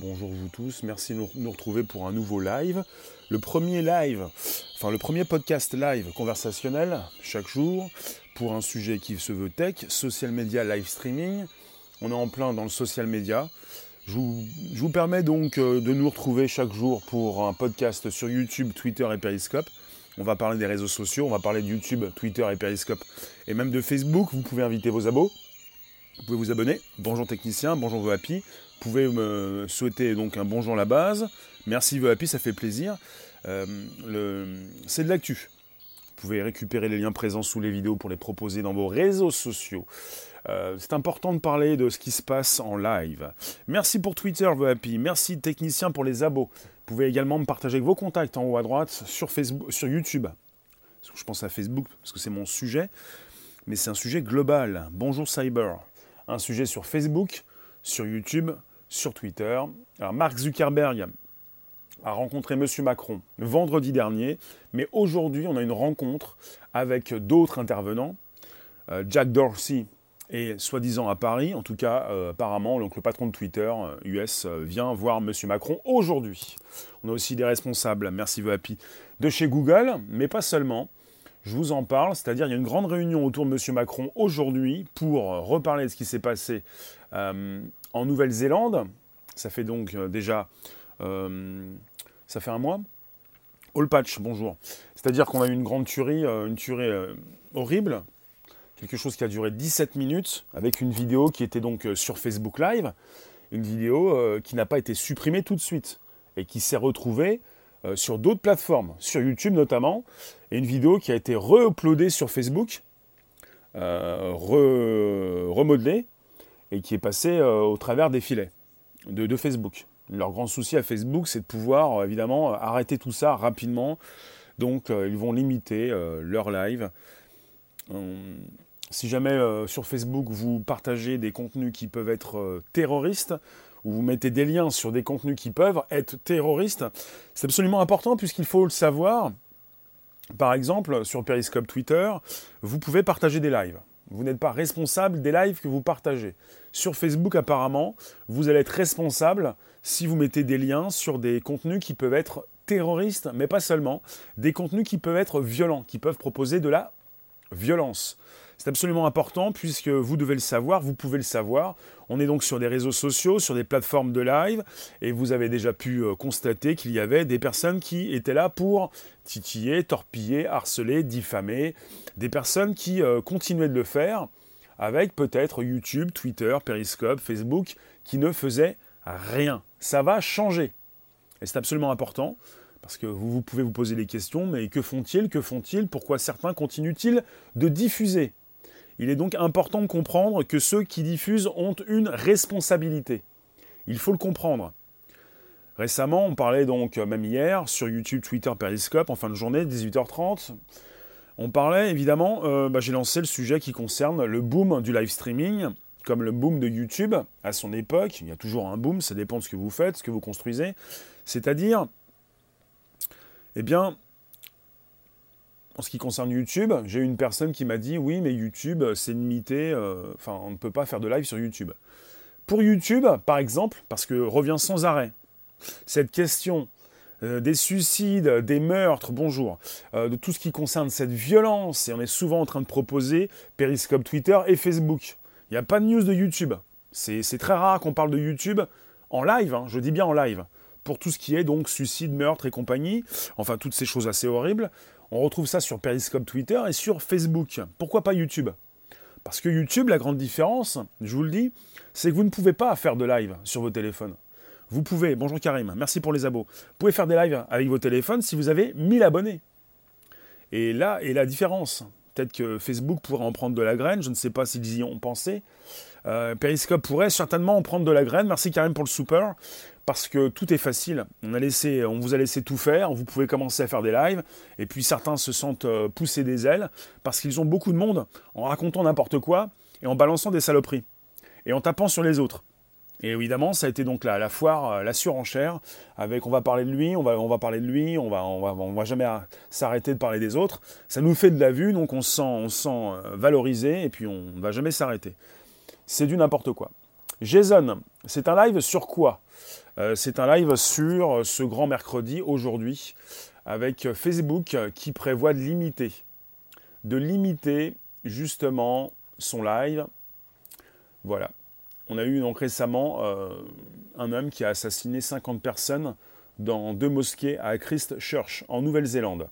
Bonjour vous tous, merci de nous retrouver pour un nouveau live. Le premier live, enfin le premier podcast live conversationnel chaque jour pour un sujet qui se veut tech, social media, live streaming. On est en plein dans le social media. Je vous, permets donc euh, de nous retrouver chaque jour pour un podcast sur YouTube, Twitter et Periscope. On va parler des réseaux sociaux, on va parler de YouTube, Twitter et Periscope et même de Facebook. Vous pouvez inviter vos abos. Vous pouvez vous abonner. Bonjour technicien, bonjour happy. Vous pouvez me souhaiter donc un bonjour à la base. Merci vos happy, ça fait plaisir. Euh, c'est de l'actu. Vous pouvez récupérer les liens présents sous les vidéos pour les proposer dans vos réseaux sociaux. Euh, c'est important de parler de ce qui se passe en live. Merci pour Twitter, happy. Merci technicien pour les abos. Vous pouvez également me partager vos contacts en haut à droite sur, Facebook, sur YouTube. Je pense à Facebook parce que c'est mon sujet, mais c'est un sujet global. Bonjour Cyber un sujet sur Facebook, sur YouTube, sur Twitter. Alors Mark Zuckerberg a rencontré M. Macron vendredi dernier, mais aujourd'hui on a une rencontre avec d'autres intervenants. Euh, Jack Dorsey est soi-disant à Paris, en tout cas euh, apparemment donc le patron de Twitter US euh, vient voir M. Macron aujourd'hui. On a aussi des responsables, merci Vapi, de chez Google, mais pas seulement je vous en parle, c'est-à-dire il y a une grande réunion autour de M. Macron aujourd'hui pour reparler de ce qui s'est passé euh, en Nouvelle-Zélande. Ça fait donc euh, déjà, euh, un mois. All patch, bonjour. C'est-à-dire qu'on a eu une grande tuerie, une tuerie horrible, quelque chose qui a duré 17 minutes, avec une vidéo qui était donc sur Facebook Live, une vidéo qui n'a pas été supprimée tout de suite et qui s'est retrouvée euh, sur d'autres plateformes, sur YouTube notamment, et une vidéo qui a été re-uploadée sur Facebook, euh, remodelée, et qui est passée euh, au travers des filets de, Facebook. Leur grand souci à Facebook, c'est de pouvoir évidemment arrêter tout ça rapidement. Donc ils vont limiter leur live. si jamais sur Facebook vous partagez des contenus qui peuvent être terroristes, où vous mettez des liens sur des contenus qui peuvent être terroristes, c'est absolument important puisqu'il faut le savoir. Par exemple, sur Periscope Twitter, vous pouvez partager des lives. Vous n'êtes pas responsable des lives que vous partagez. Sur Facebook, apparemment, vous allez être responsable si vous mettez des liens sur des contenus qui peuvent être terroristes, mais pas seulement, des contenus qui peuvent être violents, qui peuvent proposer de la violence. C'est absolument important puisque vous devez le savoir, vous pouvez le savoir. On est donc sur des réseaux sociaux, sur des plateformes de live, et vous avez déjà pu euh, constater qu'il y avait des personnes qui étaient là pour titiller, torpiller, harceler, diffamer, des personnes qui euh, continuaient de le faire avec peut-être YouTube, Twitter, Periscope, Facebook, qui ne faisaient rien. Ça va changer. Et c'est absolument important. Parce que vous, vous, pouvez vous poser des questions, mais que font-ils Que font-ils? Pourquoi certains continuent-ils de diffuser? Il est donc important de comprendre que ceux qui diffusent ont une responsabilité. Il faut le comprendre. Récemment, on parlait donc, même hier, sur YouTube, Twitter, Periscope, en fin de journée, 18h30, on parlait évidemment, euh, bah, j'ai lancé le sujet qui concerne le boom du live streaming, comme le boom de YouTube à son époque. Il y a toujours un boom, ça dépend de ce que vous faites, ce que vous construisez. C'est-à-dire, eh bien, en ce qui concerne YouTube, j'ai une personne qui m'a dit oui, mais YouTube, c'est limité, euh, enfin, on ne peut pas faire de live sur YouTube. Pour YouTube, par exemple, parce que revient sans arrêt cette question euh, des suicides, des meurtres, bonjour, euh, de tout ce qui concerne cette violence, et on est souvent en train de proposer Periscope Twitter et Facebook. Il n'y a pas de news de YouTube. C'est très rare qu'on parle de YouTube en live, hein, je dis bien en live pour tout ce qui est donc suicide, meurtre et compagnie, enfin toutes ces choses assez horribles. On retrouve ça sur Periscope Twitter et sur Facebook. Pourquoi pas YouTube? Parce que YouTube, la grande différence, je vous le dis, c'est que vous ne pouvez pas faire de live sur vos téléphones. Vous pouvez, bonjour Karim, merci pour les abos. Vous pouvez faire des lives avec vos téléphones si vous avez 1000 abonnés. Et là est la différence. Peut-être que Facebook pourrait en prendre de la graine, je ne sais pas s'ils y ont pensé. Euh, Periscope pourrait certainement en prendre de la graine. Merci Karim pour le super parce que tout est facile. On, a laissé, on vous a laissé tout faire, vous pouvez commencer à faire des lives, et puis certains se sentent euh, pousser des ailes, parce qu'ils ont beaucoup de monde en racontant n'importe quoi, et en balançant des saloperies, et en tapant sur les autres. Et évidemment, ça a été donc la, la foire, euh, la surenchère, avec on va parler de lui, on va, on va parler de lui, on va, on va, on va jamais s'arrêter de parler des autres. Ça nous fait de la vue, donc on se sent, on sent euh, valorisé, et puis on ne va jamais s'arrêter. C'est du n'importe quoi. Jason, c'est un live sur quoi? Euh, C'est un live sur ce grand mercredi aujourd'hui avec Facebook qui prévoit de limiter, de limiter justement son live. Voilà. On a eu donc récemment euh, un homme qui a assassiné 50 personnes dans deux mosquées à Christchurch, en Nouvelle-Zélande.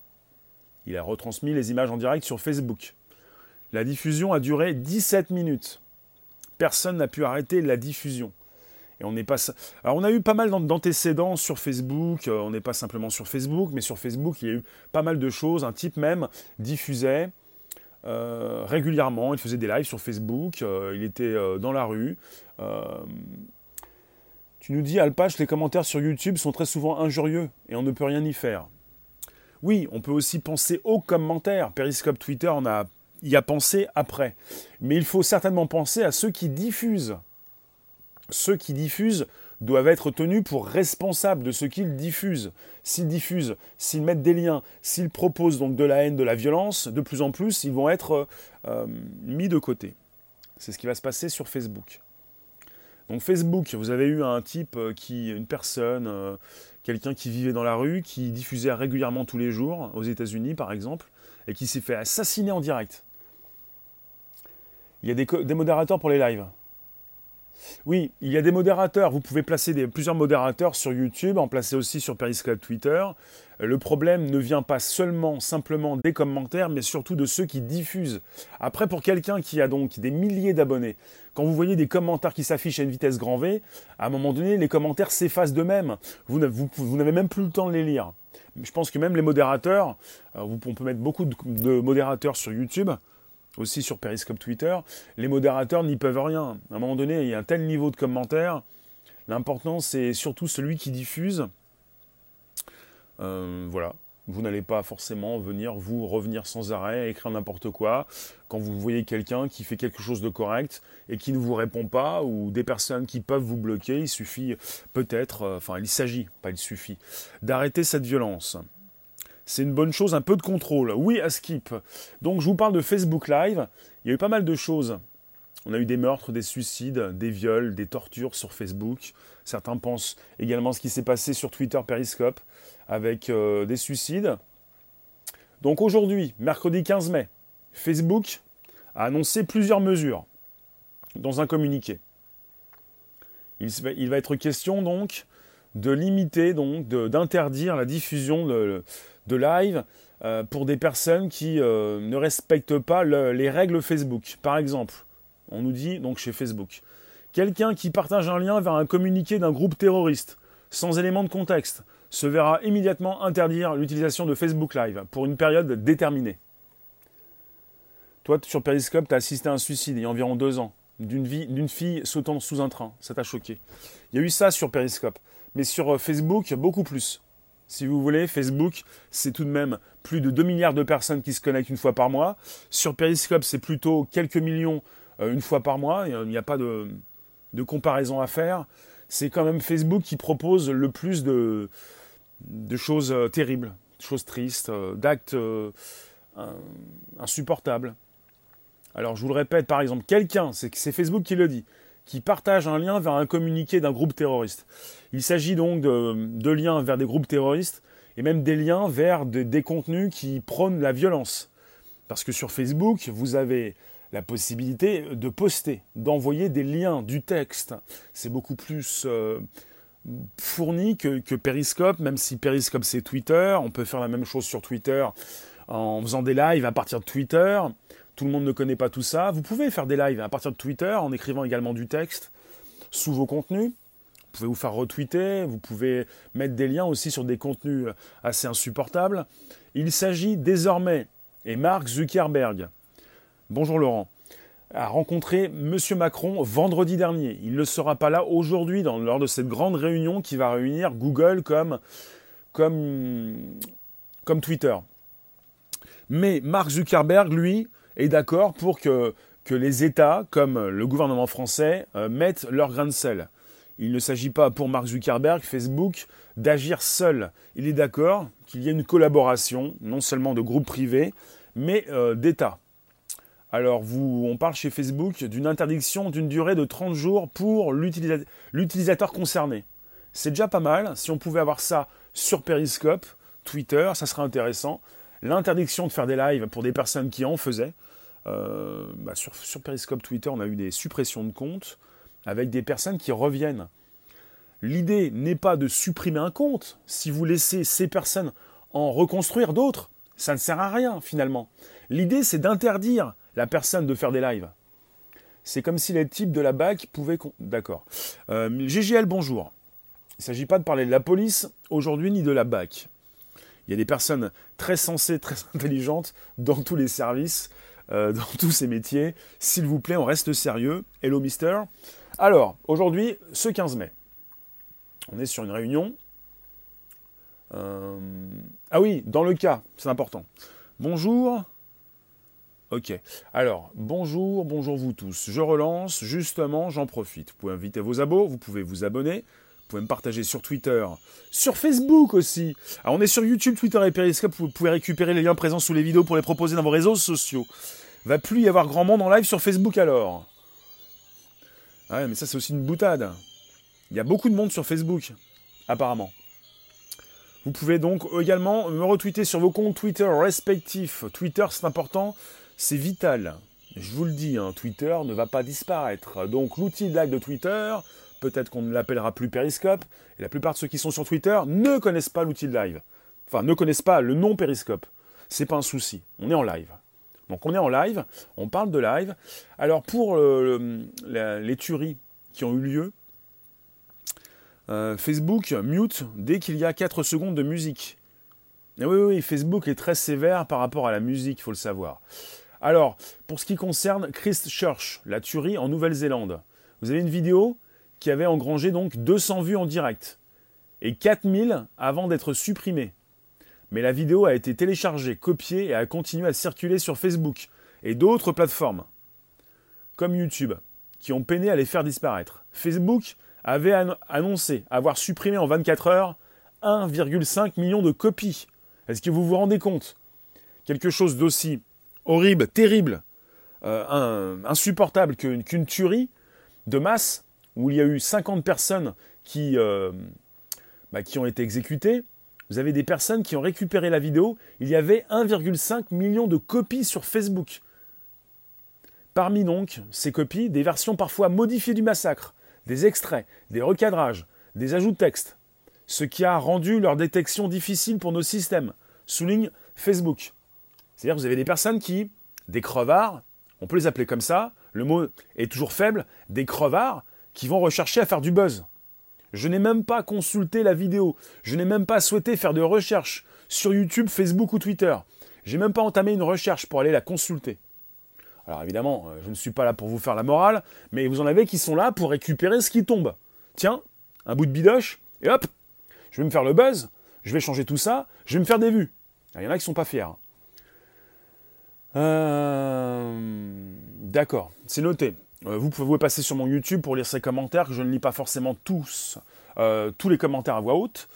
Il a retransmis les images en direct sur Facebook. La diffusion a duré 17 minutes. Personne n'a pu arrêter la diffusion. On. Alors on a eu pas mal d'antécédents sur Facebook. Euh, on n'est pas simplement sur Facebook, mais sur Facebook il y a eu pas mal de choses. Un type même diffusait euh, régulièrement. Il faisait des lives sur Facebook. Euh, il était dans la rue. tu nous dis Alpache, les commentaires sur YouTube sont très souvent injurieux et on ne peut rien y faire. Oui, on peut aussi penser aux commentaires. Periscope Twitter on a y a pensé après. Mais il faut certainement penser à ceux qui diffusent. Ceux qui diffusent doivent être tenus pour responsables de ce qu'ils diffusent. S'ils diffusent, s'ils mettent des liens, s'ils proposent donc de la haine, de la violence, de plus en plus, ils vont être euh, mis de côté. C'est ce qui va se passer sur Facebook. Donc Facebook, vous avez eu un type euh, qui, une personne, euh, quelqu'un qui vivait dans la rue, qui diffusait régulièrement tous les jours, aux États-Unis par exemple, et qui s'est fait assassiner en direct. Il y a des, modérateurs pour les lives. Oui, il y a des modérateurs. Vous pouvez placer plusieurs modérateurs sur YouTube, en placer aussi sur Periscope Twitter. Le problème ne vient pas seulement, simplement des commentaires, mais surtout de ceux qui diffusent. Après, pour quelqu'un qui a donc des milliers d'abonnés, quand vous voyez des commentaires qui s'affichent à une vitesse grand V, à un moment donné, les commentaires s'effacent d'eux-mêmes. Vous, n'avez même plus le temps de les lire. Je pense que même les modérateurs, euh, on peut mettre beaucoup de modérateurs sur YouTube, aussi sur Periscope Twitter, les modérateurs n'y peuvent rien. À un moment donné, il y a un tel niveau de commentaires. L'important, c'est surtout celui qui diffuse. Euh, voilà. Vous n'allez pas forcément venir vous revenir sans arrêt, écrire n'importe quoi. Quand vous voyez quelqu'un qui fait quelque chose de correct et qui ne vous répond pas, ou des personnes qui peuvent vous bloquer, il suffit peut-être, euh, enfin il s'agit, pas il suffit, d'arrêter cette violence c'est une bonne chose, un peu de contrôle. Oui, à skip. Donc je vous parle de Facebook Live. Il y a eu pas mal de choses. On a eu des meurtres, des suicides, des viols, des tortures sur Facebook. Certains pensent également ce qui s'est passé sur Twitter Periscope avec euh, des suicides. Donc aujourd'hui, mercredi 15 mai, Facebook a annoncé plusieurs mesures dans un communiqué. Il, il va être question donc de limiter, donc d'interdire la diffusion de, de live euh, pour des personnes qui euh, ne respectent pas les règles Facebook. Par exemple, on nous dit donc chez Facebook, quelqu'un qui partage un lien vers un communiqué d'un groupe terroriste sans élément de contexte se verra immédiatement interdire l'utilisation de Facebook Live pour une période déterminée. Toi, sur Periscope, tu as assisté à un suicide il y a environ deux ans d'une fille sautant sous un train. Ça t'a choqué. Il y a eu ça sur Periscope. Mais sur euh, Facebook, beaucoup plus. Si vous voulez, Facebook, c'est tout de même plus de 2 milliards de personnes qui se connectent une fois par mois. Sur Periscope, c'est plutôt quelques millions euh, une fois par mois. Il n'y a pas de, comparaison à faire. C'est quand même Facebook qui propose le plus de, choses euh, terribles, de choses tristes, euh, d'actes insupportables. Alors je vous le répète, par exemple, quelqu'un, c'est Facebook qui le dit, qui partage un lien vers un communiqué d'un groupe terroriste. Il s'agit donc de, liens vers des groupes terroristes et même des liens vers des contenus qui prônent la violence. Parce que sur Facebook, vous avez la possibilité de poster, d'envoyer des liens, du texte. C'est beaucoup plus euh, fourni que, que, Periscope, même si Periscope c'est Twitter. On peut faire la même chose sur Twitter en faisant des lives à partir de Twitter. Tout le monde ne connaît pas tout ça. Vous pouvez faire des lives à partir de Twitter en écrivant également du texte sous vos contenus. Vous pouvez vous faire retweeter, vous pouvez mettre des liens aussi sur des contenus assez insupportables. Il s'agit désormais, et Mark Zuckerberg, bonjour Laurent, a rencontré M. Macron vendredi dernier. Il ne sera pas là aujourd'hui lors de cette grande réunion qui va réunir Google comme, comme, comme Twitter. Mais Mark Zuckerberg, lui, est d'accord pour que, que les États, comme le gouvernement français, euh, mettent leur grain de sel. Il ne s'agit pas pour Mark Zuckerberg, Facebook, d'agir seul. Il est d'accord qu'il y ait une collaboration, non seulement de groupes privés, mais euh, d'États. Alors, vous, on parle chez Facebook d'une interdiction d'une durée de 30 jours pour l'utilisateur concerné. C'est déjà pas mal. Si on pouvait avoir ça sur Periscope, Twitter, ça serait intéressant. L'interdiction de faire des lives pour des personnes qui en faisaient. Euh, bah, sur, Periscope, Twitter, on a eu des suppressions de comptes avec des personnes qui reviennent. L'idée n'est pas de supprimer un compte. Si vous laissez ces personnes en reconstruire d'autres, ça ne sert à rien finalement. L'idée, c'est d'interdire la personne de faire des lives. C'est comme si les types de la BAC pouvaient... D'accord. Euh, GGL, bonjour. Il ne s'agit pas de parler de la police aujourd'hui ni de la BAC. Il y a des personnes très sensées, très intelligentes dans tous les services, euh, dans tous ces métiers. S'il vous plaît, on reste sérieux. Hello, mister. Alors, aujourd'hui, ce 15 mai, on est sur une réunion. Euh, ah oui, dans le cas, c'est important. Bonjour. Ok. Alors, bonjour, bonjour vous tous. Je relance, justement, j'en profite. Vous pouvez inviter vos abos, vous pouvez vous abonner, pouvez me partager sur Twitter, sur Facebook aussi. Alors, on est sur YouTube, Twitter et Periscope, vous pouvez récupérer les liens présents sous les vidéos pour les proposer dans vos réseaux sociaux. Va plus y avoir grand monde en live sur Facebook alors. Ouais, mais ça c'est aussi une boutade. Il y a beaucoup de monde sur Facebook, apparemment. Vous pouvez donc également me retweeter sur vos comptes Twitter respectifs. Twitter, c'est important, c'est vital. Je vous le dis, hein, Twitter ne va pas disparaître. Donc l'outil de live de Twitter, peut-être qu'on ne l'appellera plus Periscope, et la plupart de ceux qui sont sur Twitter ne connaissent pas l'outil de live. Enfin, ne connaissent pas le nom Periscope. C'est pas un souci. On est en live. Donc on est en live, on parle de live. Alors pour euh, les tueries qui ont eu lieu, euh, Facebook mute dès qu'il y a 4 secondes de musique. Et oui, oui, Facebook est très sévère par rapport à la musique, il faut le savoir. Alors, pour ce qui concerne Christchurch, la tuerie en Nouvelle-Zélande, vous avez une vidéo qui avait engrangé donc 200 vues en direct et 4000 avant d'être supprimée. Mais la vidéo a été téléchargée, copiée et a continué à circuler sur Facebook et d'autres plateformes, comme YouTube, qui ont peiné à les faire disparaître. Facebook avait annoncé avoir supprimé en 24 heures 1,5 million de copies. Est-ce que vous vous rendez compte? Quelque chose d'aussi horrible, terrible, euh, insupportable qu'une tuerie de masse, où il y a eu 50 personnes qui, euh, bah, qui ont été exécutées. Vous avez des personnes qui ont récupéré la vidéo. Il y avait 1,5 million de copies sur Facebook. Parmi donc ces copies, des versions parfois modifiées du massacre, des extraits, des recadrages, des ajouts de texte, ce qui a rendu leur détection difficile pour nos systèmes, souligne Facebook. C'est-à-dire que vous avez des personnes qui, des crevards, on peut les appeler comme ça, le mot est toujours faible, des crevards qui vont rechercher à faire du buzz. Je n'ai même pas consulté la vidéo, je n'ai même pas souhaité faire de recherche sur YouTube, Facebook ou Twitter. J'ai même pas entamé une recherche pour aller la consulter. Alors évidemment, euh, je ne suis pas là pour vous faire la morale, mais vous en avez qui sont là pour récupérer ce qui tombe. Tiens, un bout de bidoche, et hop, je vais me faire le buzz, je vais changer tout ça, je vais me faire des vues. Il y en a qui sont pas fiers. Euh, d'accord, c'est noté. Euh, vous pouvez passer sur mon YouTube pour lire ces commentaires, que je ne lis pas forcément tous, tous les commentaires à voix haute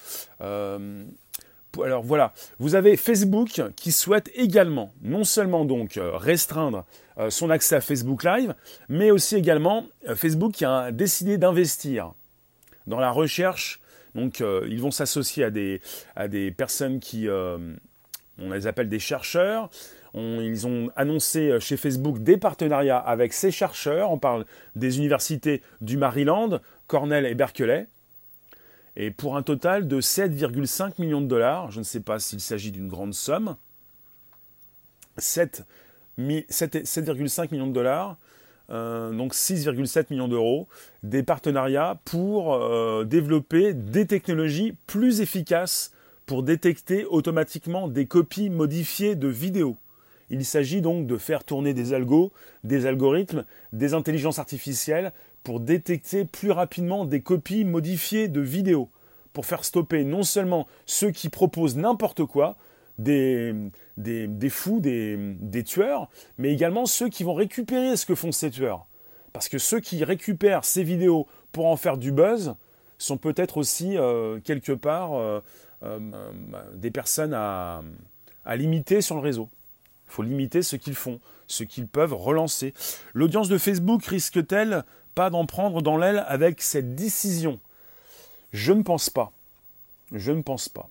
alors voilà, vous avez Facebook qui souhaite également, non seulement donc euh, restreindre euh, son accès à Facebook Live, mais aussi également euh, Facebook qui a décidé d'investir dans la recherche. Donc ils vont s'associer à des, à des personnes qui, on les appelle des chercheurs. Ils ont annoncé chez Facebook des partenariats avec ces chercheurs. On parle des universités du Maryland, Cornell et Berkeley et pour un total de 7,5 millions de dollars. Je ne sais pas s'il s'agit d'une grande somme. 7,5 millions de dollars, euh, donc 6,7 millions d'euros, des partenariats pour euh, développer des technologies plus efficaces pour détecter automatiquement des copies modifiées de vidéos. Il s'agit donc de faire tourner des algos, des algorithmes, des intelligences artificielles pour détecter plus rapidement des copies modifiées de vidéos, pour faire stopper non seulement ceux qui proposent n'importe quoi, des, fous, des, tueurs, mais également ceux qui vont récupérer ce que font ces tueurs. Parce que ceux qui récupèrent ces vidéos pour en faire du buzz sont peut-être aussi euh, quelque part euh, euh, des personnes à limiter sur le réseau. Il faut limiter ce qu'ils font, ce qu'ils peuvent relancer. L'audience de Facebook risque-t-elle pas d'en prendre dans l'aile avec cette décision? Je ne pense pas. Je ne pense pas.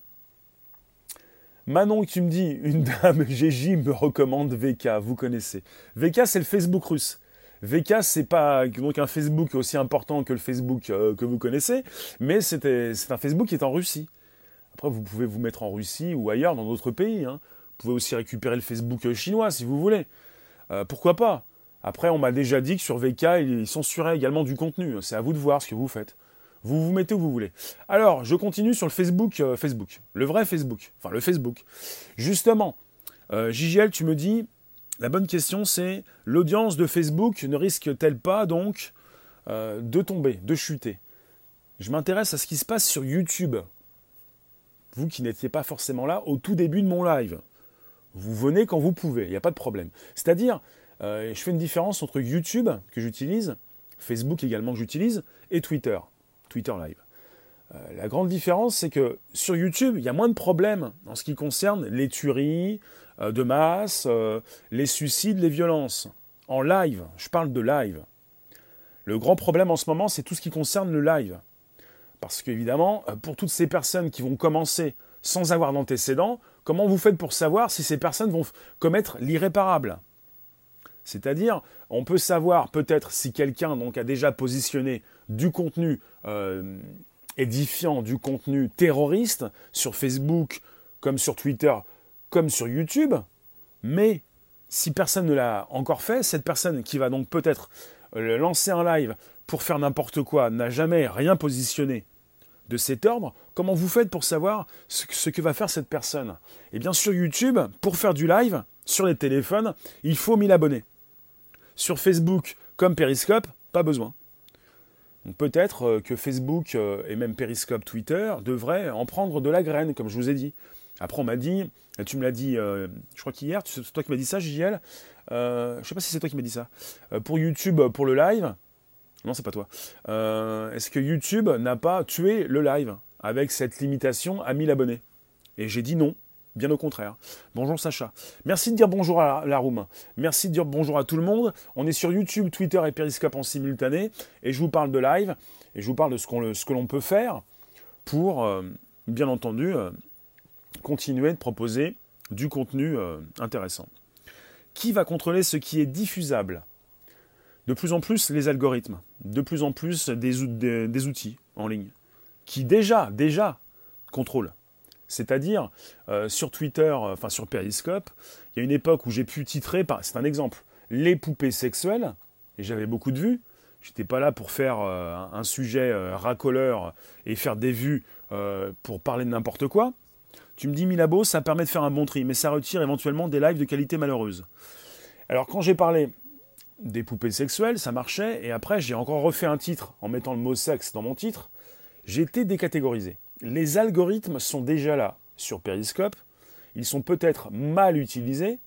Manon, tu me dis, une dame, Gigi me recommande VK, vous connaissez. VK, c'est le Facebook russe. VK, c'est pas donc un Facebook aussi important que le Facebook euh, que vous connaissez, mais c'est un Facebook qui est en Russie. Après, vous pouvez vous mettre en Russie ou ailleurs, dans d'autres pays. Hein. Vous pouvez aussi récupérer le Facebook chinois si vous voulez. Euh, pourquoi pas? Après, on m'a déjà dit que sur VK, ils censuraient également du contenu. C'est à vous de voir ce que vous faites. Vous vous mettez où vous voulez. Alors, je continue sur le Facebook, euh, Facebook, le vrai Facebook, enfin le Facebook. Justement, euh, JGL, tu me dis, la bonne question c'est, l'audience de Facebook ne risque-t-elle pas donc euh, de tomber, de chuter? Je m'intéresse à ce qui se passe sur YouTube. Vous qui n'étiez pas forcément là au tout début de mon live. Vous venez quand vous pouvez, il n'y a pas de problème. C'est-à-dire, je fais une différence entre YouTube, que j'utilise, Facebook également que j'utilise, et Twitter. Twitter Live. Euh, la grande différence, c'est que sur YouTube, il y a moins de problèmes en ce qui concerne les tueries euh, de masse, euh, les suicides, les violences. En live, je parle de live. Le grand problème en ce moment, c'est tout ce qui concerne le live. Parce qu'évidemment, pour toutes ces personnes qui vont commencer sans avoir d'antécédents, comment vous faites pour savoir si ces personnes vont commettre l'irréparable? C'est-à-dire, on peut savoir peut-être si quelqu'un donc a déjà positionné du contenu euh, édifiant, du contenu terroriste sur Facebook, comme sur Twitter, comme sur YouTube, mais si personne ne l'a encore fait, cette personne qui va donc peut-être lancer un live pour faire n'importe quoi n'a jamais rien positionné de cet ordre, comment vous faites pour savoir ce que, va faire cette personne? Eh bien sur YouTube, pour faire du live, sur les téléphones, il faut 1000 abonnés. Sur Facebook, comme Periscope, pas besoin peut-être euh, que Facebook euh, et même Periscope Twitter devraient en prendre de la graine, comme je vous ai dit. Après, on m'a dit, tu me l'as dit, euh, je crois qu'hier, c'est toi qui m'as dit ça, JL. je ne sais pas si c'est toi qui m'as dit ça. pour YouTube, pour le live, non, c'est pas toi. Est-ce que YouTube n'a pas tué le live avec cette limitation à 1000 abonnés? Et j'ai dit non. Bien au contraire. Bonjour Sacha. Merci de dire bonjour à la room. Merci de dire bonjour à tout le monde. On est sur YouTube, Twitter et Periscope en simultané. Et je vous parle de live. Et je vous parle de ce, que l'on peut faire pour, euh, bien entendu, euh, continuer de proposer du contenu euh, intéressant. Qui va contrôler ce qui est diffusable? De plus en plus les algorithmes. De plus en plus des, outils en ligne. Qui déjà, déjà contrôlent c'est-à-dire, euh, sur Twitter, euh, enfin sur Periscope, il y a une époque où j'ai pu titrer, c'est un exemple, les poupées sexuelles, et j'avais beaucoup de vues. J'étais pas là pour faire euh, un sujet racoleur et faire des vues pour parler de n'importe quoi. Tu me dis, Milabo, ça permet de faire un bon tri, mais ça retire éventuellement des lives de qualité malheureuse. Alors quand j'ai parlé des poupées sexuelles, ça marchait, et après j'ai encore refait un titre en mettant le mot sexe dans mon titre, j'ai été décatégorisé les algorithmes sont déjà là sur Periscope. Ils sont peut-être mal utilisés.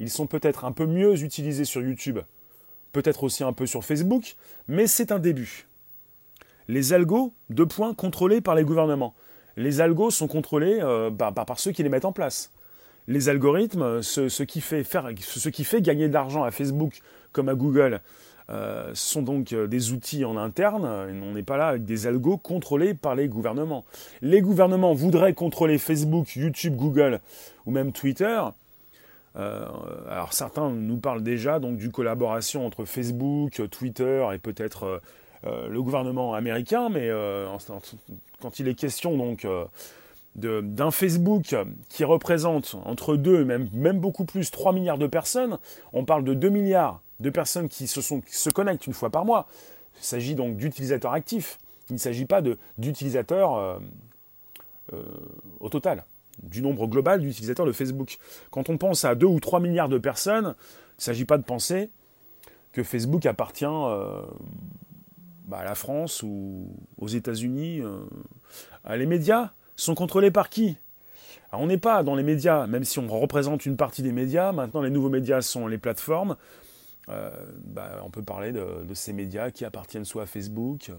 Ils sont peut-être un peu mieux utilisés sur YouTube. Peut-être aussi un peu sur Facebook. Mais c'est un début. Les algos, deux points, contrôlés par les gouvernements. Les algos sont contrôlés euh, bah, bah, par ceux qui les mettent en place. Les algorithmes, ce, qui fait gagner de l'argent à Facebook comme à Google, euh, sont donc euh, des outils en interne, on n'est pas là avec des algos contrôlés par les gouvernements. Les gouvernements voudraient contrôler Facebook, YouTube, Google ou même Twitter. Euh, alors certains nous parlent déjà donc d'une collaboration entre Facebook, Twitter et peut-être le gouvernement américain, mais quand il est question donc d'un Facebook qui représente entre 2 même, même beaucoup plus 3 milliards de personnes, on parle de 2 milliards de personnes qui se, connectent une fois par mois. Il s'agit donc d'utilisateurs actifs. Il ne s'agit pas d'utilisateurs euh, euh, au total, du nombre global d'utilisateurs de Facebook. Quand on pense à 2 ou 3 milliards de personnes, il ne s'agit pas de penser que Facebook appartient euh, bah, à la France ou aux États-Unis. les médias sont contrôlés par qui? On n'est pas dans les médias, même si on représente une partie des médias. Maintenant, les nouveaux médias sont les plateformes. Euh, bah, on peut parler de, ces médias qui appartiennent soit à Facebook, euh,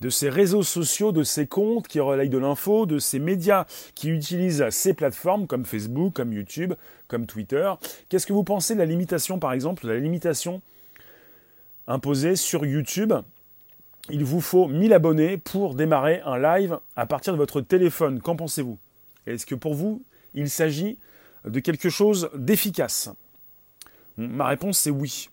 de ces réseaux sociaux, de ces comptes qui relayent de l'info, de ces médias qui utilisent ces plateformes comme Facebook, comme YouTube, comme Twitter. Qu'est-ce que vous pensez de la limitation, par exemple, de la limitation imposée sur YouTube? Il vous faut 1000 abonnés pour démarrer un live à partir de votre téléphone. Qu'en pensez-vous? Est-ce que pour vous, il s'agit de quelque chose d'efficace? Ma réponse c'est oui.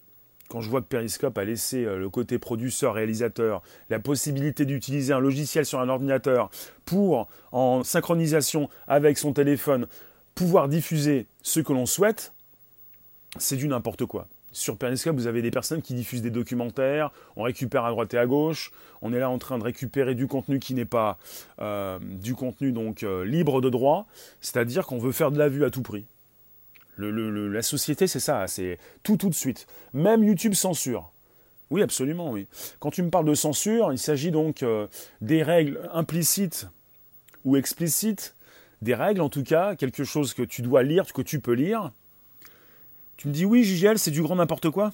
Quand je vois que Periscope a laissé euh, le côté producteur-réalisateur la possibilité d'utiliser un logiciel sur un ordinateur pour, en synchronisation avec son téléphone, pouvoir diffuser ce que l'on souhaite, c'est du n'importe quoi. Sur Periscope, vous avez des personnes qui diffusent des documentaires, on récupère à droite et à gauche, on est là en train de récupérer du contenu qui n'est pas euh, du contenu donc euh, libre de droit, c'est-à-dire qu'on veut faire de la vue à tout prix la société, c'est ça, c'est tout tout de suite. Même YouTube censure. Oui, absolument, oui. Quand tu me parles de censure, il s'agit donc euh, des règles implicites ou explicites, des règles en tout cas, quelque chose que tu dois lire, que tu peux lire. Tu me dis oui, JGL, c'est du grand n'importe quoi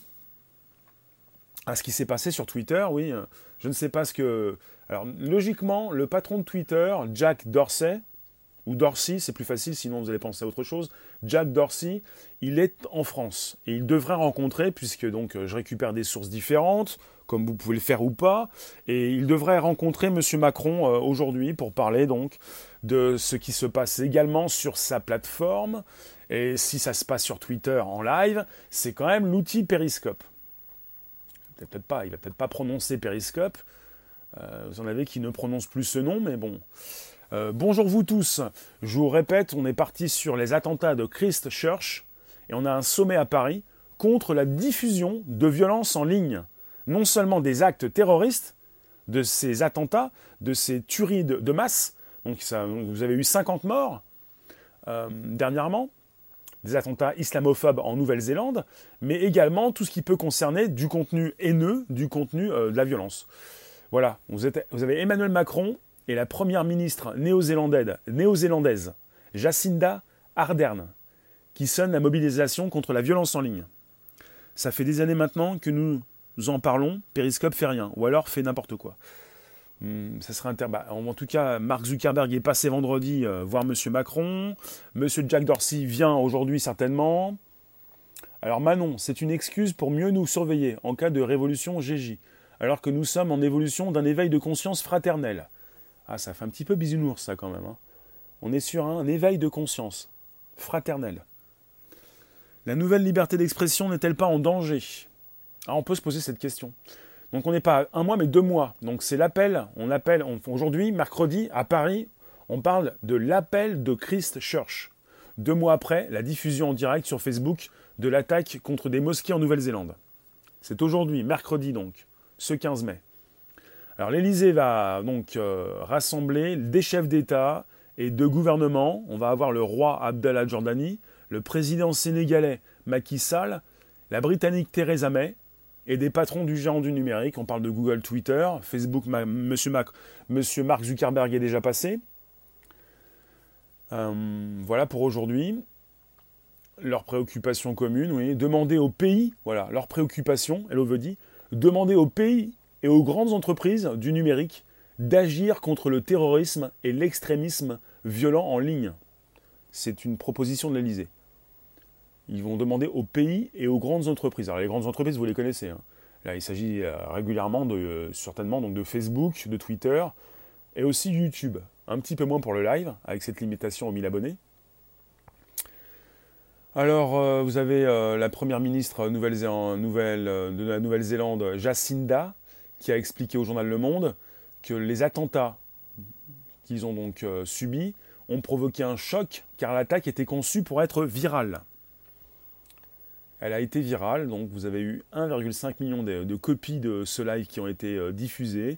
à ah, ce qui s'est passé sur Twitter, oui, euh, je ne sais pas ce que... Alors, logiquement, le patron de Twitter, Jack Dorsey, ou Dorsey, c'est plus facile, sinon vous allez penser à autre chose. Jack Dorsey, il est en France et il devrait rencontrer, puisque donc je récupère des sources différentes, comme vous pouvez le faire ou pas, et il devrait rencontrer M. Macron euh, aujourd'hui pour parler donc de ce qui se passe également sur sa plateforme. Et si ça se passe sur Twitter en live, c'est quand même l'outil Periscope. Peut-être pas, il va peut-être pas prononcer Periscope. Euh, vous en avez qui ne prononcent plus ce nom, mais bon. Euh, bonjour vous tous. Je vous répète, on est parti sur les attentats de Christchurch et on a un sommet à Paris contre la diffusion de violences en ligne. Non seulement des actes terroristes, de ces attentats, de ces tueries de, masse. Donc vous avez eu 50 morts euh, dernièrement, des attentats islamophobes en Nouvelle-Zélande, mais également tout ce qui peut concerner du contenu haineux, du contenu euh, de la violence. Voilà, vous avez Emmanuel Macron et la première ministre néo-zélandaise, Jacinda Ardern, qui sonne la mobilisation contre la violence en ligne. Ça fait des années maintenant que nous en parlons, Periscope fait rien, ou alors fait n'importe quoi. Hmm, ça serait inter... Bah, en tout cas, Mark Zuckerberg est passé vendredi euh, voir M. Macron. M. Jack Dorsey vient aujourd'hui certainement. Alors Manon, c'est une excuse pour mieux nous surveiller en cas de révolution GJ, alors que nous sommes en évolution d'un éveil de conscience fraternelle. Ah, ça fait un petit peu bisounours, ça, quand même. Hein. On est sur un éveil de conscience, fraternel. La nouvelle liberté d'expression n'est-elle pas en danger? Ah, On peut se poser cette question. Donc on n'est pas un mois, mais deux mois. Donc c'est l'appel, on appelle, aujourd'hui, mercredi, à Paris, on parle de l'appel de Christchurch. Deux mois après, la diffusion en direct sur Facebook de l'attaque contre des mosquées en Nouvelle-Zélande. C'est aujourd'hui, mercredi donc, ce 15 mai. Alors l'Élysée va donc euh, rassembler des chefs d'État et de gouvernement. On va avoir le roi Abdallah Jordani, le président sénégalais Macky Sall, la Britannique Theresa May et des patrons du géant du numérique. On parle de Google, Twitter, Facebook, Monsieur, Mark Zuckerberg est déjà passé. Euh, voilà pour aujourd'hui. Leurs préoccupations communes, oui. Demander aux pays, voilà, leurs préoccupations, veut dire, demander aux pays et aux grandes entreprises du numérique d'agir contre le terrorisme et l'extrémisme violent en ligne. C'est une proposition de l'Elysée. Ils vont demander aux pays et aux grandes entreprises. Alors les grandes entreprises, vous les connaissez. Hein. Là, il s'agit euh, régulièrement de, euh, certainement donc de Facebook, de Twitter et aussi YouTube. Un petit peu moins pour le live, avec cette limitation aux 1000 abonnés. Alors, euh, vous avez la première ministre nouvelle, de la Nouvelle-Zélande, Jacinda, qui a expliqué au journal Le Monde que les attentats qu'ils ont donc subis ont provoqué un choc car l'attaque était conçue pour être virale. Elle a été virale, donc vous avez eu 1,5 million de, copies de ce live qui ont été euh, diffusées.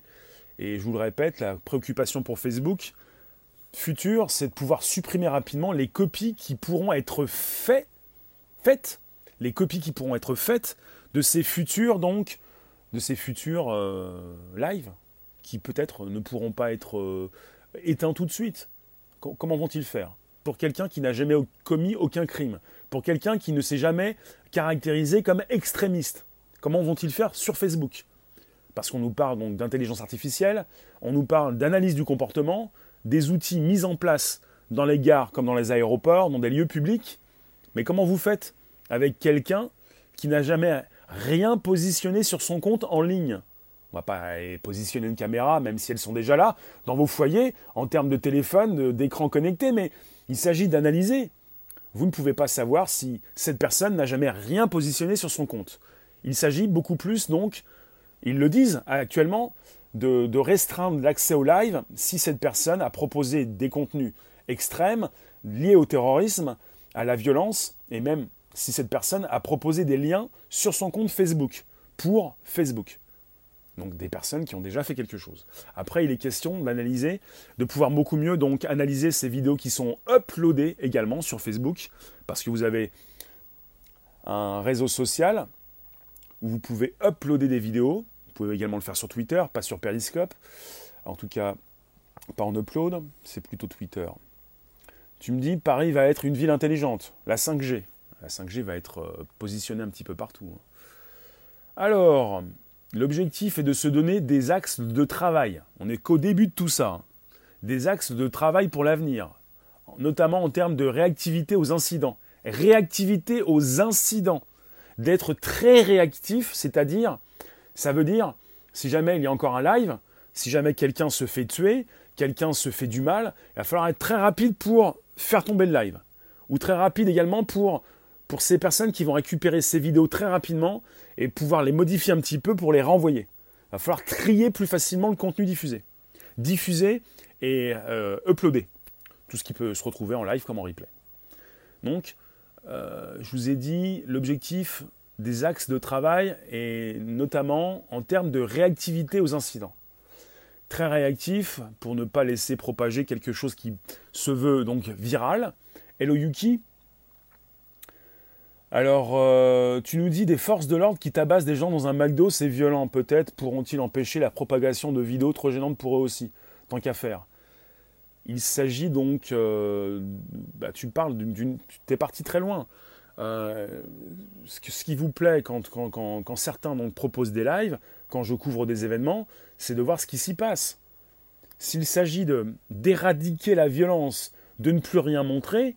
Et je vous le répète, la préoccupation pour Facebook future, c'est de pouvoir supprimer rapidement les copies qui pourront être faites, les copies qui pourront être faites de ces futurs donc de ces futurs euh, lives qui peut-être ne pourront pas être euh, éteints tout de suite. comment vont-ils faire pour quelqu'un qui n'a jamais commis aucun crime, pour quelqu'un qui ne s'est jamais caractérisé comme extrémiste. Comment vont-ils faire sur Facebook? Parce qu'on nous parle donc d'intelligence artificielle, on nous parle d'analyse du comportement, des outils mis en place dans les gares comme dans les aéroports, dans des lieux publics. Mais comment vous faites avec quelqu'un qui n'a jamais rien positionné sur son compte en ligne? On va pas positionner une caméra, même si elles sont déjà là, dans vos foyers, en termes de téléphone, d'écran connecté, mais il s'agit d'analyser. Vous ne pouvez pas savoir si cette personne n'a jamais rien positionné sur son compte. Il s'agit beaucoup plus, donc, ils le disent actuellement, de, restreindre l'accès au live si cette personne a proposé des contenus extrêmes liés au terrorisme, à la violence, et même si cette personne a proposé des liens sur son compte Facebook, pour Facebook. Donc des personnes qui ont déjà fait quelque chose. Après, il est question d'analyser, de pouvoir beaucoup mieux analyser ces vidéos qui sont uploadées également sur Facebook, parce que vous avez un réseau social où vous pouvez uploader des vidéos. Vous pouvez également le faire sur Twitter, pas sur Periscope. En tout cas, pas en upload, c'est plutôt Twitter. Tu me dis, Paris va être une ville intelligente, la 5G. La 5G va être euh, positionnée un petit peu partout. Hein. Alors, L'objectif est de se donner des axes de travail. On n'est qu'au début de tout ça. Hein. Des axes de travail pour l'avenir, notamment en termes de réactivité aux incidents. Réactivité aux incidents. D'être très réactif, c'est-à-dire, ça veut dire, si jamais il y a encore un live, si jamais quelqu'un se fait tuer, quelqu'un se fait du mal, il va falloir être très rapide pour faire tomber le live. Ou très rapide également pour pour ces personnes qui vont récupérer ces vidéos très rapidement et pouvoir les modifier un petit peu pour les renvoyer. Il va falloir trier plus facilement le contenu diffusé. Diffuser et euh, uploader. Tout ce qui peut se retrouver en live comme en replay. Donc, euh, je vous ai dit l'objectif des axes de travail et notamment en termes de réactivité aux incidents. Très réactif pour ne pas laisser propager quelque chose qui se veut donc viral. Hello Yuki, alors, euh, tu nous dis des forces de l'ordre qui tabassent des gens dans un McDo, c'est violent. Peut-être pourront-ils empêcher la propagation de vidéos trop gênantes pour eux aussi, tant qu'à faire. Il s'agit donc, euh, bah, tu parles d'une, tu es parti très loin. Euh, ce, qui vous plaît quand, certains proposent des lives, quand je couvre des événements, c'est de voir ce qui s'y passe. S'il s'agit d'éradiquer la violence, de ne plus rien montrer,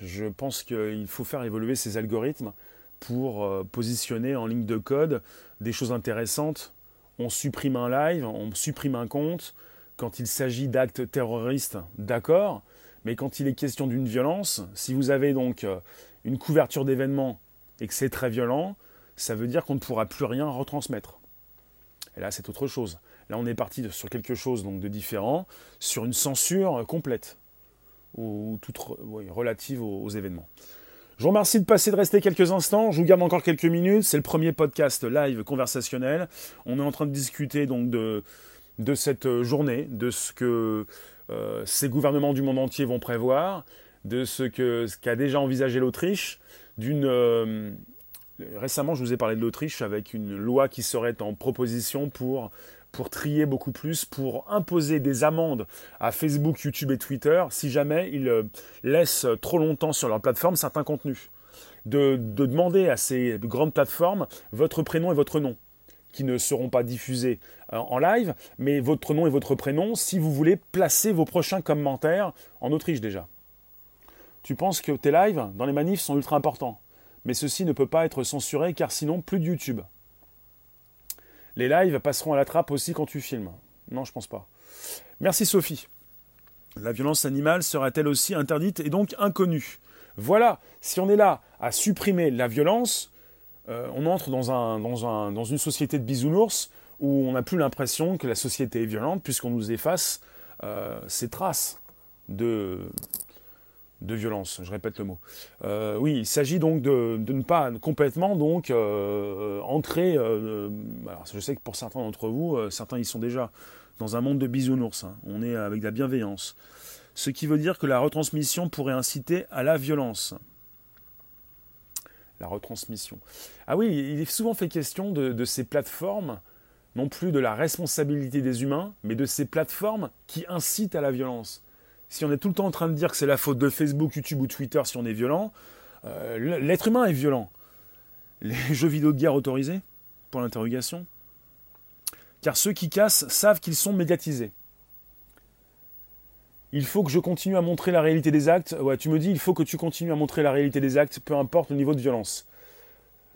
je pense qu'il faut faire évoluer ces algorithmes pour euh, positionner en ligne de code des choses intéressantes. On supprime un live, on supprime un compte. Quand il s'agit d'actes terroristes, d'accord. Mais quand il est question d'une violence, si vous avez donc euh, une couverture d'événements et que c'est très violent, ça veut dire qu'on ne pourra plus rien retransmettre. Et là, c'est autre chose. Là, on est parti sur quelque chose donc de différent, sur une censure complète ou toute relative aux, événements. Je vous remercie de passer, de rester quelques instants. Je vous garde encore quelques minutes. C'est le premier podcast live conversationnel. On est en train de discuter donc de, de cette journée, de ce que euh, ces gouvernements du monde entier vont prévoir, de ce que ce qu'a déjà envisagé l'Autriche, euh, récemment je vous ai parlé de l'Autriche avec une loi qui serait en proposition pour pour trier beaucoup plus, pour imposer des amendes à Facebook, YouTube et Twitter si jamais ils euh, laissent trop longtemps sur leur plateforme certains contenus. De, demander à ces grandes plateformes votre prénom et votre nom, qui ne seront pas diffusés euh, en live, mais votre nom et votre prénom si vous voulez placer vos prochains commentaires en Autriche déjà. Tu penses que tes lives dans les manifs sont ultra importants, mais ceci ne peut pas être censuré car sinon plus de YouTube. Les lives passeront à la trappe aussi quand tu filmes. Non, je pense pas. Merci Sophie. La violence animale sera-t-elle aussi interdite et donc inconnue? Voilà, si on est là à supprimer la violence, euh, on entre dans, un, dans, un, dans, une société de bisounours où on n'a plus l'impression que la société est violente puisqu'on nous efface euh, ces traces de, de violence, je répète le mot. Euh, oui, il s'agit donc de, ne pas complètement donc euh, entrer. Euh, je sais que pour certains d'entre vous, certains y sont déjà dans un monde de bisounours. Hein. On est avec de la bienveillance, ce qui veut dire que la retransmission pourrait inciter à la violence. La retransmission. Ah oui, il est souvent fait question de ces plateformes, non plus de la responsabilité des humains, mais de ces plateformes qui incitent à la violence si on est tout le temps en train de dire que c'est la faute de Facebook, YouTube ou Twitter si on est violent, euh, l'être humain est violent. Les jeux vidéo de guerre autorisés Pour l'interrogation. Car ceux qui cassent savent qu'ils sont médiatisés. Il faut que je continue à montrer la réalité des actes. Ouais, tu me dis, il faut que tu continues à montrer la réalité des actes, peu importe le niveau de violence.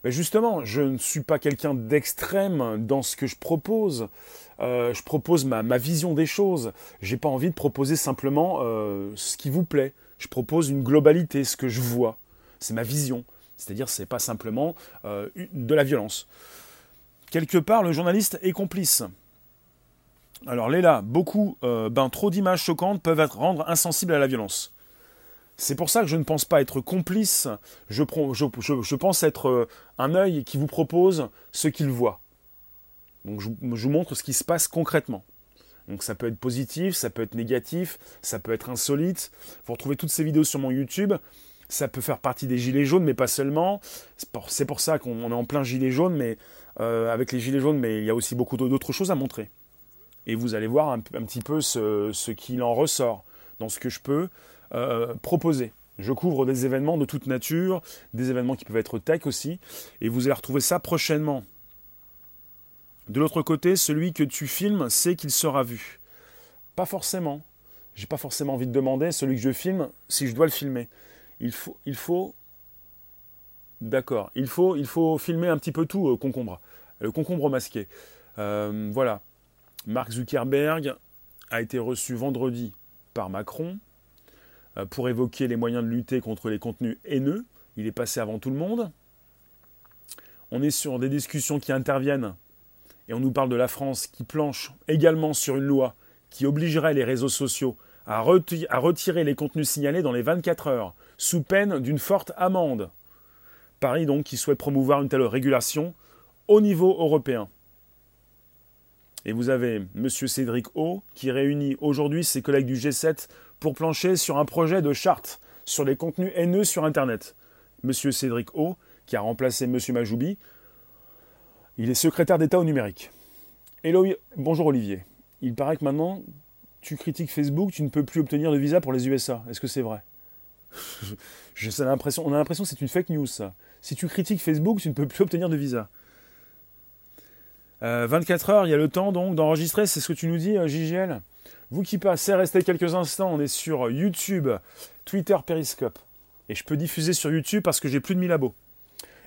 Mais justement, je ne suis pas quelqu'un d'extrême dans ce que je propose. Euh, je propose ma, vision des choses. J'ai pas envie de proposer simplement euh, ce qui vous plaît. Je propose une globalité, ce que je vois. C'est ma vision. C'est-à-dire, c'est pas simplement euh, de la violence. Quelque part, le journaliste est complice. Alors Léla, beaucoup, ben, trop d'images choquantes peuvent rendre insensibles à la violence. C'est pour ça que je ne pense pas être complice, je, pense être un œil qui vous propose ce qu'il voit. Donc je, vous montre ce qui se passe concrètement. Donc ça peut être positif, ça peut être négatif, ça peut être insolite. Vous retrouvez toutes ces vidéos sur mon YouTube. Ça peut faire partie des gilets jaunes, mais pas seulement. C'est pour, ça qu'on est en plein gilet jaune, mais euh, avec les gilets jaunes, mais il y a aussi beaucoup d'autres choses à montrer et vous allez voir un, petit peu ce, qu'il en ressort dans ce que je peux euh, proposer. Je couvre des événements de toute nature, des événements qui peuvent être tech aussi, et vous allez retrouver ça prochainement. De l'autre côté, celui que tu filmes sait qu'il sera vu. Pas forcément. J'ai pas forcément envie de demander celui que je filme si je dois le filmer. Il faut, il faut, d'accord. Il faut, il faut filmer un petit peu tout, euh, concombre, le concombre masqué. Euh, voilà. Mark Zuckerberg a été reçu vendredi par Macron euh, pour évoquer les moyens de lutter contre les contenus haineux. Il est passé avant tout le monde. On est sur des discussions qui interviennent et on nous parle de la France qui planche également sur une loi qui obligerait les réseaux sociaux à, retirer les contenus signalés dans les 24 heures, sous peine d'une forte amende. Paris donc qui souhaite promouvoir une telle régulation au niveau européen. Et vous avez M. Cédric O, qui réunit aujourd'hui ses collègues du G7 pour plancher sur un projet de charte sur les contenus haineux sur Internet. M. Cédric O, qui a remplacé M. Majoubi, il est secrétaire d'État au numérique. Hello, bonjour Olivier. Il paraît que maintenant, tu critiques Facebook, tu ne peux plus obtenir de visa pour les USA. Est-ce que c'est vrai? On a l'impression que c'est une fake news, ça. Si tu critiques Facebook, tu ne peux plus obtenir de visa. 24 euh, heures, il y a le temps donc d'enregistrer, c'est ce que tu nous dis, euh, JGL Vous qui passez, restez quelques instants, on est sur YouTube, Twitter, Periscope. Et je peux diffuser sur YouTube parce que j'ai plus de 1000 abos.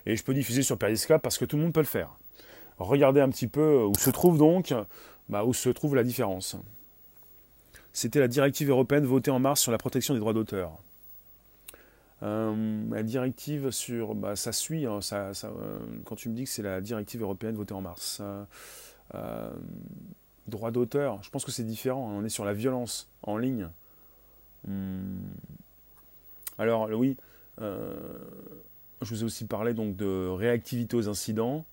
Et je peux diffuser sur Periscope parce que tout le monde peut le faire. Regardez un petit peu où se trouve donc, bah, où se trouve la différence. C'était la directive européenne votée en mars sur la protection des droits d'auteur. Euh, la directive sur. Bah, ça suit, hein, euh, quand tu me dis que c'est la directive européenne votée en mars. Euh, droit d'auteur, je pense que c'est différent. Hein, on est sur la violence en ligne. Hmm. Alors, oui, je vous ai aussi parlé donc, de réactivité aux incidents.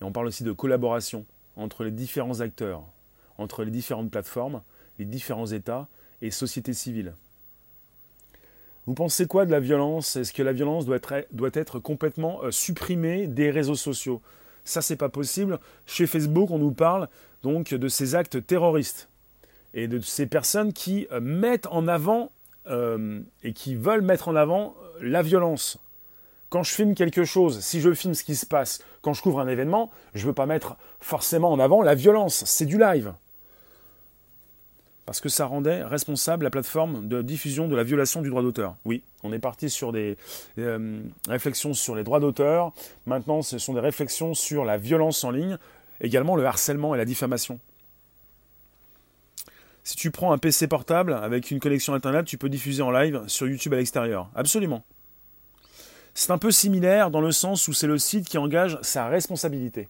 Et on parle aussi de collaboration entre les différents acteurs, entre les différentes plateformes, les différents États et sociétés civiles. Vous pensez quoi de la violence? Est-ce que la violence doit être, complètement euh, supprimée des réseaux sociaux? Ça, c'est pas possible. Chez Facebook, on nous parle donc de ces actes terroristes et de ces personnes qui euh, mettent en avant euh, et qui veulent mettre en avant la violence. Quand je filme quelque chose, si je filme ce qui se passe, quand je couvre un événement, je ne veux pas mettre forcément en avant la violence. C'est du live parce que ça rendait responsable la plateforme de diffusion de la violation du droit d'auteur. Oui, on est parti sur des euh, réflexions sur les droits d'auteur. Maintenant, ce sont des réflexions sur la violence en ligne, également le harcèlement et la diffamation. Si tu prends un PC portable avec une connexion Internet, tu peux diffuser en live sur YouTube à l'extérieur. Absolument. C'est un peu similaire dans le sens où c'est le site qui engage sa responsabilité.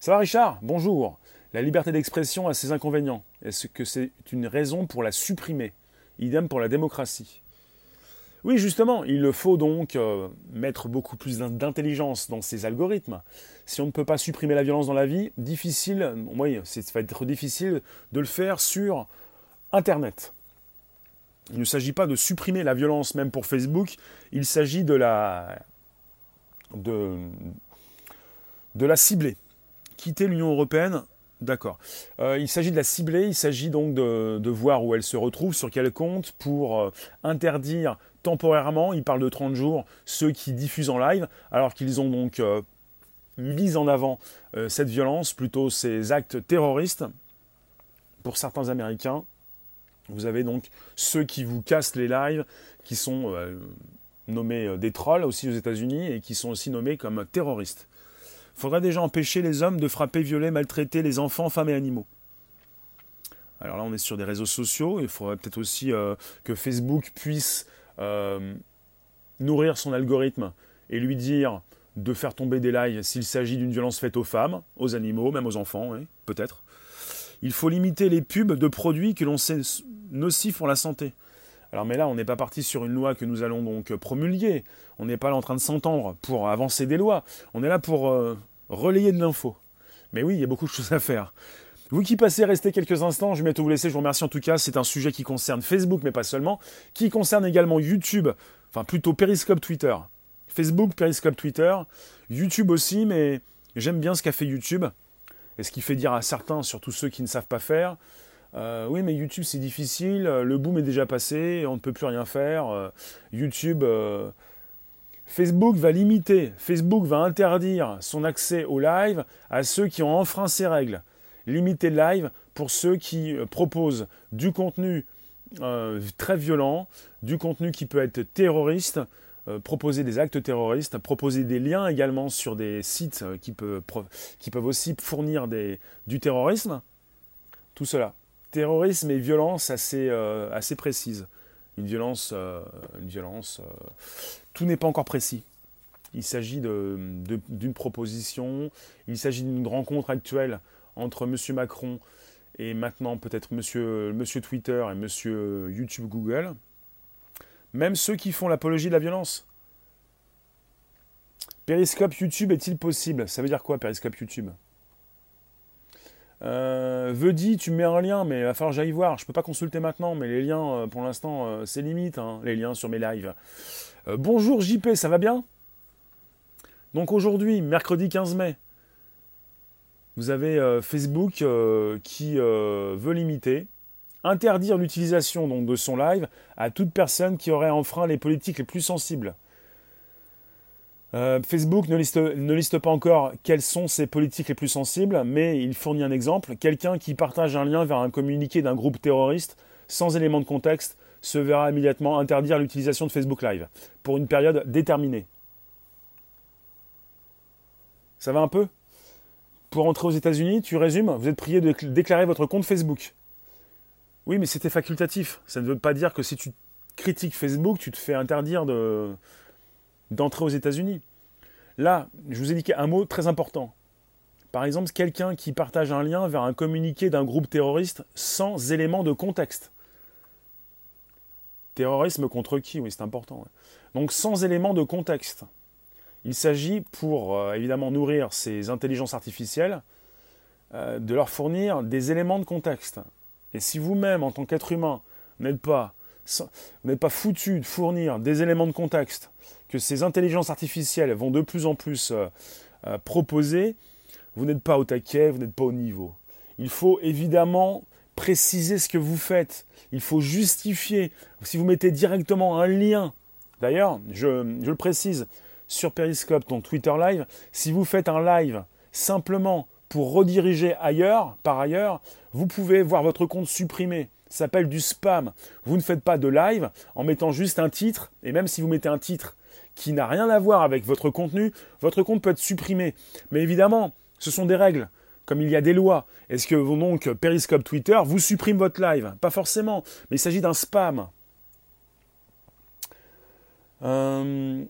Ça va Richard? Bonjour. La liberté d'expression a ses inconvénients. Est-ce que c'est une raison pour la supprimer? Idem pour la démocratie. Oui, justement, il faut donc euh, mettre beaucoup plus d'intelligence dans ces algorithmes. Si on ne peut pas supprimer la violence dans la vie, difficile, oui, ça va être difficile de le faire sur Internet. Il ne s'agit pas de supprimer la violence même pour Facebook, il s'agit de la, de, la cibler. Quitter l'Union européenne D'accord. Euh, il s'agit de la cibler, il s'agit donc de, voir où elle se retrouve, sur quel compte, pour euh, interdire temporairement, il parle de 30 jours, ceux qui diffusent en live, alors qu'ils ont donc euh, mis en avant cette violence, plutôt ces actes terroristes. Pour certains Américains, vous avez donc ceux qui vous cassent les lives, qui sont nommés des trolls aussi aux États-Unis et qui sont aussi nommés comme terroristes faudrait déjà empêcher les hommes de frapper, violer, maltraiter les enfants, femmes et animaux. Alors là, on est sur des réseaux sociaux. Il faudrait peut-être aussi euh, que Facebook puisse euh, nourrir son algorithme et lui dire de faire tomber des likes s'il s'agit d'une violence faite aux femmes, aux animaux, même aux enfants, peut-être. Il faut limiter les pubs de produits que l'on sait nocifs pour la santé. Alors mais là, on n'est pas parti sur une loi que nous allons donc promulguer. On n'est pas là en train de s'entendre pour avancer des lois. On est là pour euh, relayer de l'info. Mais oui, il y a beaucoup de choses à faire. Vous qui passez, restez quelques instants, je vais bientôt vous laisser, je vous remercie en tout cas, c'est un sujet qui concerne Facebook, mais pas seulement, qui concerne également YouTube, enfin plutôt Periscope Twitter. Facebook, Periscope Twitter, YouTube aussi, mais j'aime bien ce qu'a fait YouTube, et ce qui fait dire à certains, surtout ceux qui ne savent pas faire, euh, oui, mais YouTube c'est difficile, le boom est déjà passé, on ne peut plus rien faire. Euh, YouTube, euh, Facebook va limiter, Facebook va interdire son accès au live à ceux qui ont enfreint ces règles. Limiter le live pour ceux qui proposent du contenu très violent, du contenu qui peut être terroriste, proposer des actes terroristes, proposer des liens également sur des sites qui, peuvent, qui peuvent aussi fournir du terrorisme. Tout cela terrorisme et violence assez, euh, assez précises. Une violence, euh, une violence euh, tout n'est pas encore précis. Il s'agit d'une proposition, il s'agit d'une rencontre actuelle entre M. Macron et maintenant peut-être monsieur, monsieur Twitter et M. YouTube Google. Même ceux qui font l'apologie de la violence. Périscope YouTube est-il possible? Ça veut dire quoi Périscope YouTube? Euh, Vedi, tu mets un lien, mais il va falloir que j'aille voir. Je peux pas consulter maintenant, mais les liens, euh, pour l'instant, euh, c'est limite, hein, les liens sur mes lives. Euh, bonjour JP, ça va bien? Donc aujourd'hui, mercredi 15 mai, vous avez Facebook qui veut limiter, interdire l'utilisation de son live à toute personne qui aurait enfreint les politiques les plus sensibles. Euh, Facebook ne liste, ne liste, pas encore quelles sont ses politiques les plus sensibles, mais il fournit un exemple. Quelqu'un qui partage un lien vers un communiqué d'un groupe terroriste sans élément de contexte se verra immédiatement interdire l'utilisation de Facebook Live pour une période déterminée. Ça va un peu? Pour entrer aux États-Unis, tu résumes, vous êtes prié de déclarer votre compte Facebook. Oui, mais c'était facultatif. Ça ne veut pas dire que si tu critiques Facebook, tu te fais interdire de, d'entrer aux États-Unis. Là, je vous ai dit un mot très important. Par exemple, quelqu'un qui partage un lien vers un communiqué d'un groupe terroriste sans élément de contexte. Terrorisme contre qui? Oui, c'est important. Donc sans élément de contexte. Il s'agit, pour euh, évidemment nourrir ces intelligences artificielles, euh, de leur fournir des éléments de contexte. Et si vous-même, en tant qu'être humain, n'êtes pas, n'êtes pas foutu de fournir des éléments de contexte que ces intelligences artificielles vont de plus en plus euh, euh, proposer, vous n'êtes pas au taquet, vous n'êtes pas au niveau. Il faut évidemment préciser ce que vous faites. Il faut justifier. Si vous mettez directement un lien, d'ailleurs, je, le précise, sur Periscope, ton Twitter Live, si vous faites un live simplement pour rediriger ailleurs, par ailleurs, vous pouvez voir votre compte supprimé. Ça s'appelle du spam. Vous ne faites pas de live en mettant juste un titre, et même si vous mettez un titre qui n'a rien à voir avec votre contenu, votre compte peut être supprimé. Mais évidemment, ce sont des règles, comme il y a des lois. Est-ce que donc Periscope Twitter vous supprime votre live? Pas forcément, mais il s'agit d'un spam. Euh,